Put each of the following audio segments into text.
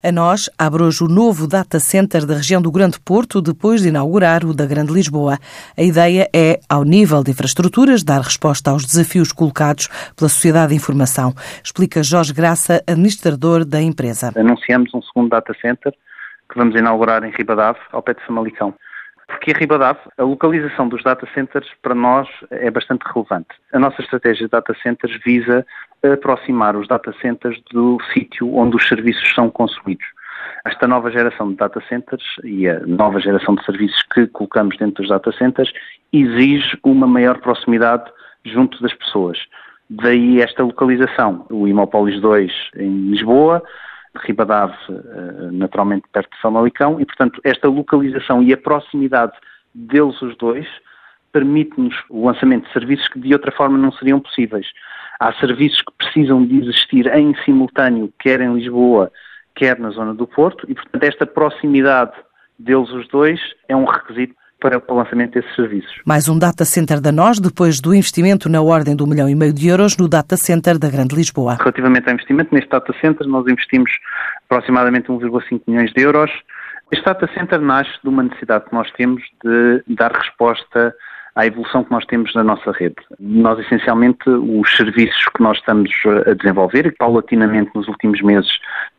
A nós abre hoje o novo data center da região do Grande Porto, depois de inaugurar o da Grande Lisboa. A ideia é, ao nível de infraestruturas, dar resposta aos desafios colocados pela sociedade de informação. Explica Jorge Graça, administrador da empresa. Anunciamos um segundo data center que vamos inaugurar em Ribadave, ao pé de Famalicão. Porque em Ribadave, a localização dos data centers para nós é bastante relevante. A nossa estratégia de data centers visa aproximar os data centers do sítio onde os serviços são consumidos. Esta nova geração de data centers e a nova geração de serviços que colocamos dentro dos data centers exige uma maior proximidade junto das pessoas. Daí esta localização, o Imópolis 2 em Lisboa, Ribadave eh, naturalmente perto de Famalicão e, portanto, esta localização e a proximidade deles os dois permite-nos o lançamento de serviços que de outra forma não seriam possíveis. Há serviços que precisam de existir em simultâneo, quer em Lisboa, quer na zona do Porto, e portanto esta proximidade deles os dois é um requisito para o lançamento desses serviços. Mais um data center da nós, depois do investimento na ordem de um milhão e meio de euros no data center da Grande Lisboa. Relativamente ao investimento, neste data center nós investimos aproximadamente 1,5 milhões de euros. Este data center nasce de uma necessidade que nós temos de dar resposta à evolução que nós temos na nossa rede. Nós, essencialmente, os serviços que nós estamos a desenvolver e que paulatinamente nos últimos meses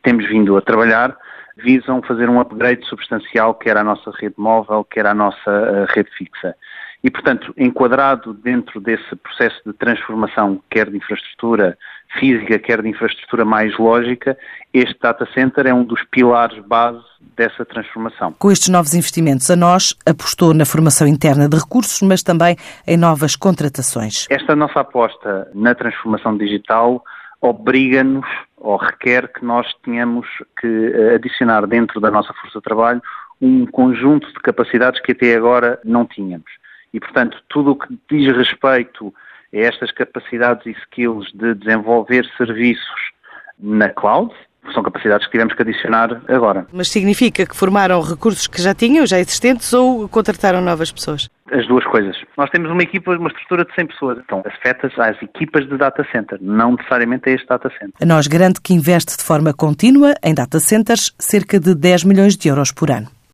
temos vindo a trabalhar, visam fazer um upgrade substancial, quer à nossa rede móvel, quer à nossa eh, rede fixa. E, portanto, enquadrado dentro desse processo de transformação, quer de infraestrutura física, quer de infraestrutura mais lógica, este data center é um dos pilares base dessa transformação. Com estes novos investimentos, a nós apostou na formação interna de recursos, mas também em novas contratações. Esta nossa aposta na transformação digital obriga-nos ou requer que nós tenhamos que eh, adicionar dentro da nossa força de trabalho um conjunto de capacidades que até agora não tínhamos. E, portanto, tudo o que diz respeito a estas capacidades e skills de desenvolver serviços na cloud, são capacidades que tivemos que adicionar agora. Mas significa que formaram recursos que já tinham, já existentes, ou contrataram novas pessoas? As duas coisas. Nós temos uma equipa, uma estrutura de 100 pessoas. Então, afeta às equipas de data center, não necessariamente a este data center. A nós garante que investe de forma contínua em data centers cerca de 10 milhões de euros por ano.